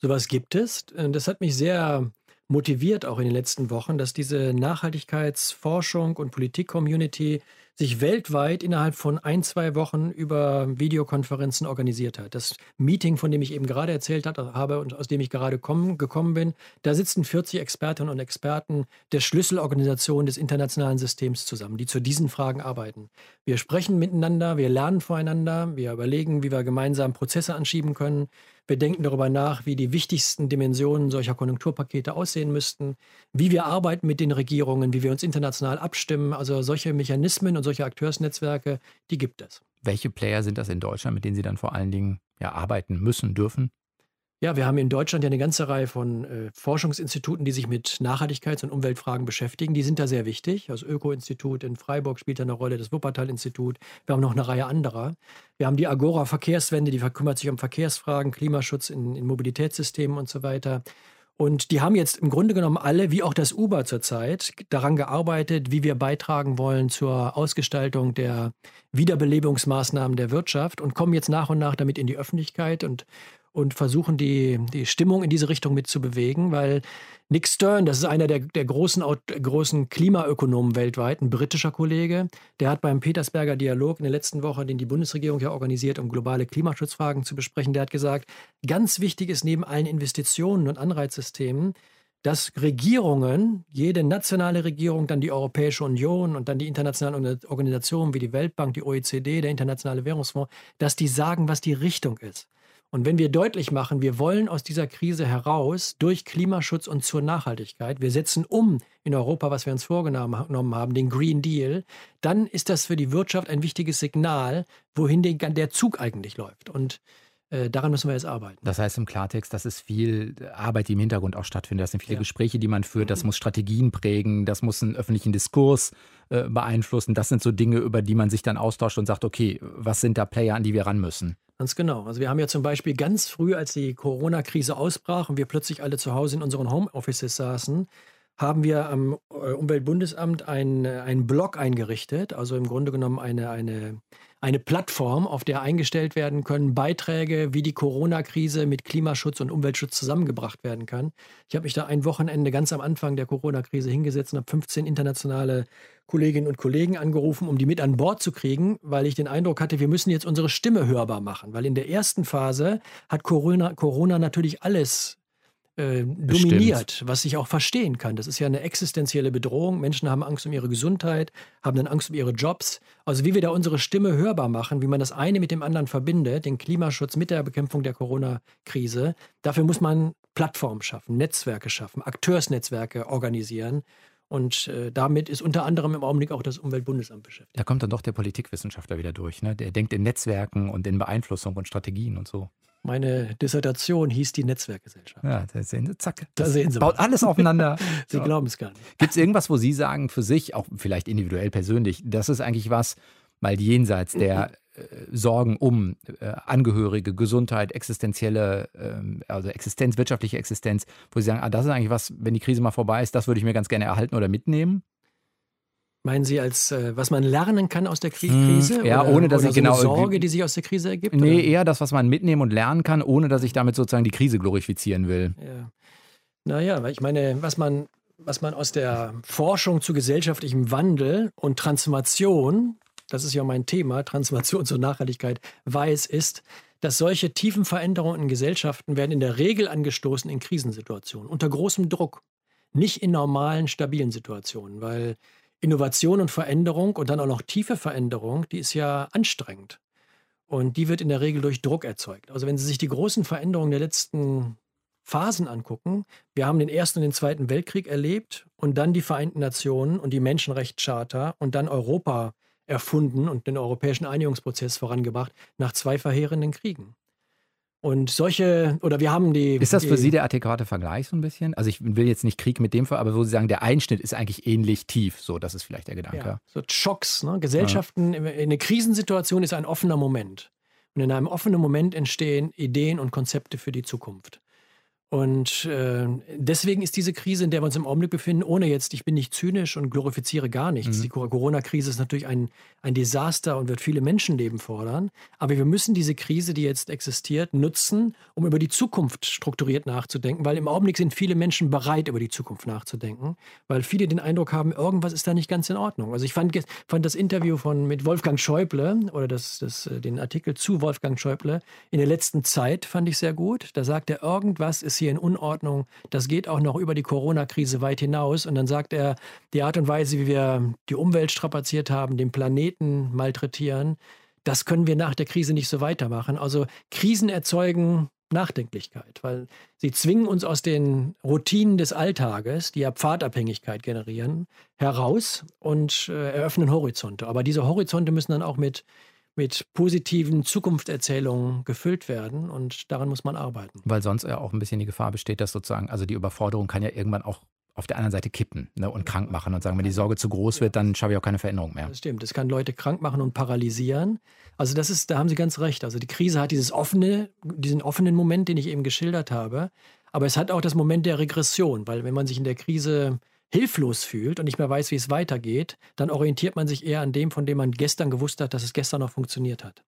Sowas gibt es. Das hat mich sehr motiviert auch in den letzten Wochen, dass diese Nachhaltigkeitsforschung und Politik-Community sich weltweit innerhalb von ein, zwei Wochen über Videokonferenzen organisiert hat. Das Meeting, von dem ich eben gerade erzählt habe und aus dem ich gerade kommen, gekommen bin, da sitzen 40 Expertinnen und Experten der Schlüsselorganisation des internationalen Systems zusammen, die zu diesen Fragen arbeiten. Wir sprechen miteinander, wir lernen voreinander, wir überlegen, wie wir gemeinsam Prozesse anschieben können. Wir denken darüber nach, wie die wichtigsten Dimensionen solcher Konjunkturpakete aussehen müssten, wie wir arbeiten mit den Regierungen, wie wir uns international abstimmen. Also solche Mechanismen und solche Akteursnetzwerke, die gibt es. Welche Player sind das in Deutschland, mit denen Sie dann vor allen Dingen ja, arbeiten müssen, dürfen? Ja, wir haben in Deutschland ja eine ganze Reihe von äh, Forschungsinstituten, die sich mit Nachhaltigkeits- und Umweltfragen beschäftigen. Die sind da sehr wichtig. Das Öko-Institut in Freiburg spielt da eine Rolle, das Wuppertal-Institut. Wir haben noch eine Reihe anderer. Wir haben die Agora Verkehrswende, die kümmert sich um Verkehrsfragen, Klimaschutz in, in Mobilitätssystemen und so weiter. Und die haben jetzt im Grunde genommen alle, wie auch das Uber zurzeit, daran gearbeitet, wie wir beitragen wollen zur Ausgestaltung der Wiederbelebungsmaßnahmen der Wirtschaft und kommen jetzt nach und nach damit in die Öffentlichkeit und und versuchen, die, die Stimmung in diese Richtung mit zu bewegen, weil Nick Stern, das ist einer der, der großen, großen Klimaökonomen weltweit, ein britischer Kollege, der hat beim Petersberger Dialog in der letzten Woche, den die Bundesregierung ja organisiert, um globale Klimaschutzfragen zu besprechen, der hat gesagt, ganz wichtig ist neben allen Investitionen und Anreizsystemen, dass Regierungen, jede nationale Regierung, dann die Europäische Union und dann die internationalen Organisationen wie die Weltbank, die OECD, der Internationale Währungsfonds, dass die sagen, was die Richtung ist. Und wenn wir deutlich machen, wir wollen aus dieser Krise heraus durch Klimaschutz und zur Nachhaltigkeit, wir setzen um in Europa, was wir uns vorgenommen haben, den Green Deal, dann ist das für die Wirtschaft ein wichtiges Signal, wohin der Zug eigentlich läuft. Und äh, daran müssen wir jetzt arbeiten. Das heißt im Klartext, das ist viel Arbeit, die im Hintergrund auch stattfindet. Das sind viele ja. Gespräche, die man führt. Das mhm. muss Strategien prägen. Das muss einen öffentlichen Diskurs äh, beeinflussen. Das sind so Dinge, über die man sich dann austauscht und sagt, okay, was sind da Player, an die wir ran müssen? Ganz genau. Also wir haben ja zum Beispiel ganz früh, als die Corona-Krise ausbrach und wir plötzlich alle zu Hause in unseren Homeoffices saßen, haben wir am äh, Umweltbundesamt einen Blog eingerichtet, also im Grunde genommen eine, eine eine Plattform, auf der eingestellt werden können Beiträge, wie die Corona-Krise mit Klimaschutz und Umweltschutz zusammengebracht werden kann. Ich habe mich da ein Wochenende ganz am Anfang der Corona-Krise hingesetzt und habe 15 internationale Kolleginnen und Kollegen angerufen, um die mit an Bord zu kriegen, weil ich den Eindruck hatte, wir müssen jetzt unsere Stimme hörbar machen. Weil in der ersten Phase hat Corona, Corona natürlich alles äh, dominiert, was ich auch verstehen kann. Das ist ja eine existenzielle Bedrohung. Menschen haben Angst um ihre Gesundheit, haben dann Angst um ihre Jobs. Also wie wir da unsere Stimme hörbar machen, wie man das eine mit dem anderen verbindet, den Klimaschutz mit der Bekämpfung der Corona-Krise, dafür muss man Plattformen schaffen, Netzwerke schaffen, Akteursnetzwerke organisieren. Und äh, damit ist unter anderem im Augenblick auch das Umweltbundesamt beschäftigt. Da kommt dann doch der Politikwissenschaftler wieder durch. Ne? Der denkt in Netzwerken und in Beeinflussung und Strategien und so. Meine Dissertation hieß die Netzwerkgesellschaft. Ja, da sehen Sie, zack. Da sehen Sie. Baut mal. alles aufeinander. Sie ja. glauben es gar nicht. Gibt es irgendwas, wo Sie sagen, für sich, auch vielleicht individuell persönlich, das ist eigentlich was, mal jenseits der äh, Sorgen um äh, Angehörige, Gesundheit, existenzielle, äh, also Existenz, wirtschaftliche Existenz, wo Sie sagen, ah, das ist eigentlich was, wenn die Krise mal vorbei ist, das würde ich mir ganz gerne erhalten oder mitnehmen? Meinen Sie als, äh, was man lernen kann aus der Krise? Hm, ja, oder, ohne dass ich so genau. Eine Sorge, die sich aus der Krise ergibt? Nee, oder? eher das, was man mitnehmen und lernen kann, ohne dass ich damit sozusagen die Krise glorifizieren will. Ja. Naja, weil ich meine, was man, was man aus der Forschung zu gesellschaftlichem Wandel und Transformation, das ist ja mein Thema, Transformation zur Nachhaltigkeit, weiß, ist, dass solche tiefen Veränderungen in Gesellschaften werden in der Regel angestoßen in Krisensituationen, unter großem Druck, nicht in normalen, stabilen Situationen, weil Innovation und Veränderung und dann auch noch tiefe Veränderung, die ist ja anstrengend. Und die wird in der Regel durch Druck erzeugt. Also wenn Sie sich die großen Veränderungen der letzten Phasen angucken, wir haben den Ersten und den Zweiten Weltkrieg erlebt und dann die Vereinten Nationen und die Menschenrechtscharta und dann Europa erfunden und den europäischen Einigungsprozess vorangebracht nach zwei verheerenden Kriegen. Und solche, oder wir haben die. Ist das für die, Sie der adäquate Vergleich so ein bisschen? Also ich will jetzt nicht Krieg mit dem Fall, aber wo Sie sagen, der Einschnitt ist eigentlich ähnlich tief. So, das ist vielleicht der Gedanke. Ja, so Schocks. Ne? Gesellschaften, ja. in einer Krisensituation ist ein offener Moment. Und in einem offenen Moment entstehen Ideen und Konzepte für die Zukunft. Und äh, deswegen ist diese Krise, in der wir uns im Augenblick befinden, ohne jetzt, ich bin nicht zynisch und glorifiziere gar nichts. Mhm. Die Corona-Krise ist natürlich ein, ein Desaster und wird viele Menschenleben fordern. Aber wir müssen diese Krise, die jetzt existiert, nutzen, um über die Zukunft strukturiert nachzudenken, weil im Augenblick sind viele Menschen bereit, über die Zukunft nachzudenken, weil viele den Eindruck haben, irgendwas ist da nicht ganz in Ordnung. Also ich fand, fand das Interview von, mit Wolfgang Schäuble oder das, das, äh, den Artikel zu Wolfgang Schäuble in der letzten Zeit fand ich sehr gut. Da sagt er, irgendwas ist hier in Unordnung. Das geht auch noch über die Corona-Krise weit hinaus. Und dann sagt er, die Art und Weise, wie wir die Umwelt strapaziert haben, den Planeten malträtieren, das können wir nach der Krise nicht so weitermachen. Also Krisen erzeugen Nachdenklichkeit, weil sie zwingen uns aus den Routinen des Alltages, die ja Pfadabhängigkeit generieren, heraus und äh, eröffnen Horizonte. Aber diese Horizonte müssen dann auch mit mit positiven Zukunftserzählungen gefüllt werden und daran muss man arbeiten. Weil sonst ja auch ein bisschen die Gefahr besteht, dass sozusagen, also die Überforderung kann ja irgendwann auch auf der anderen Seite kippen ne, und krank machen und sagen, wenn die Sorge zu groß wird, dann schaffe ich auch keine Veränderung mehr. Das stimmt, das kann Leute krank machen und paralysieren. Also das ist, da haben Sie ganz recht. Also die Krise hat dieses offene, diesen offenen Moment, den ich eben geschildert habe, aber es hat auch das Moment der Regression, weil wenn man sich in der Krise hilflos fühlt und nicht mehr weiß, wie es weitergeht, dann orientiert man sich eher an dem, von dem man gestern gewusst hat, dass es gestern noch funktioniert hat.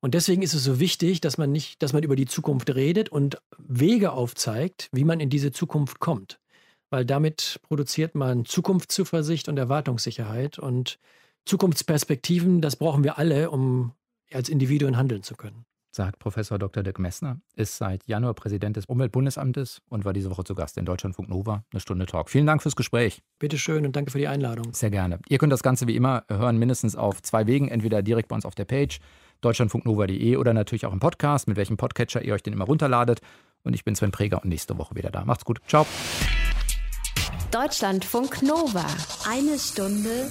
Und deswegen ist es so wichtig, dass man nicht, dass man über die Zukunft redet und Wege aufzeigt, wie man in diese Zukunft kommt. Weil damit produziert man Zukunftszuversicht und Erwartungssicherheit und Zukunftsperspektiven, das brauchen wir alle, um als Individuen handeln zu können. Sagt Professor Dr. Dirk Messner, ist seit Januar Präsident des Umweltbundesamtes und war diese Woche zu Gast in Deutschlandfunk Nova. Eine Stunde Talk. Vielen Dank fürs Gespräch. Bitte schön und danke für die Einladung. Sehr gerne. Ihr könnt das Ganze wie immer hören, mindestens auf zwei Wegen. Entweder direkt bei uns auf der Page deutschlandfunknova.de oder natürlich auch im Podcast, mit welchem Podcatcher ihr euch den immer runterladet. Und ich bin Sven Preger und nächste Woche wieder da. Macht's gut. Ciao. Deutschlandfunk Nova. Eine Stunde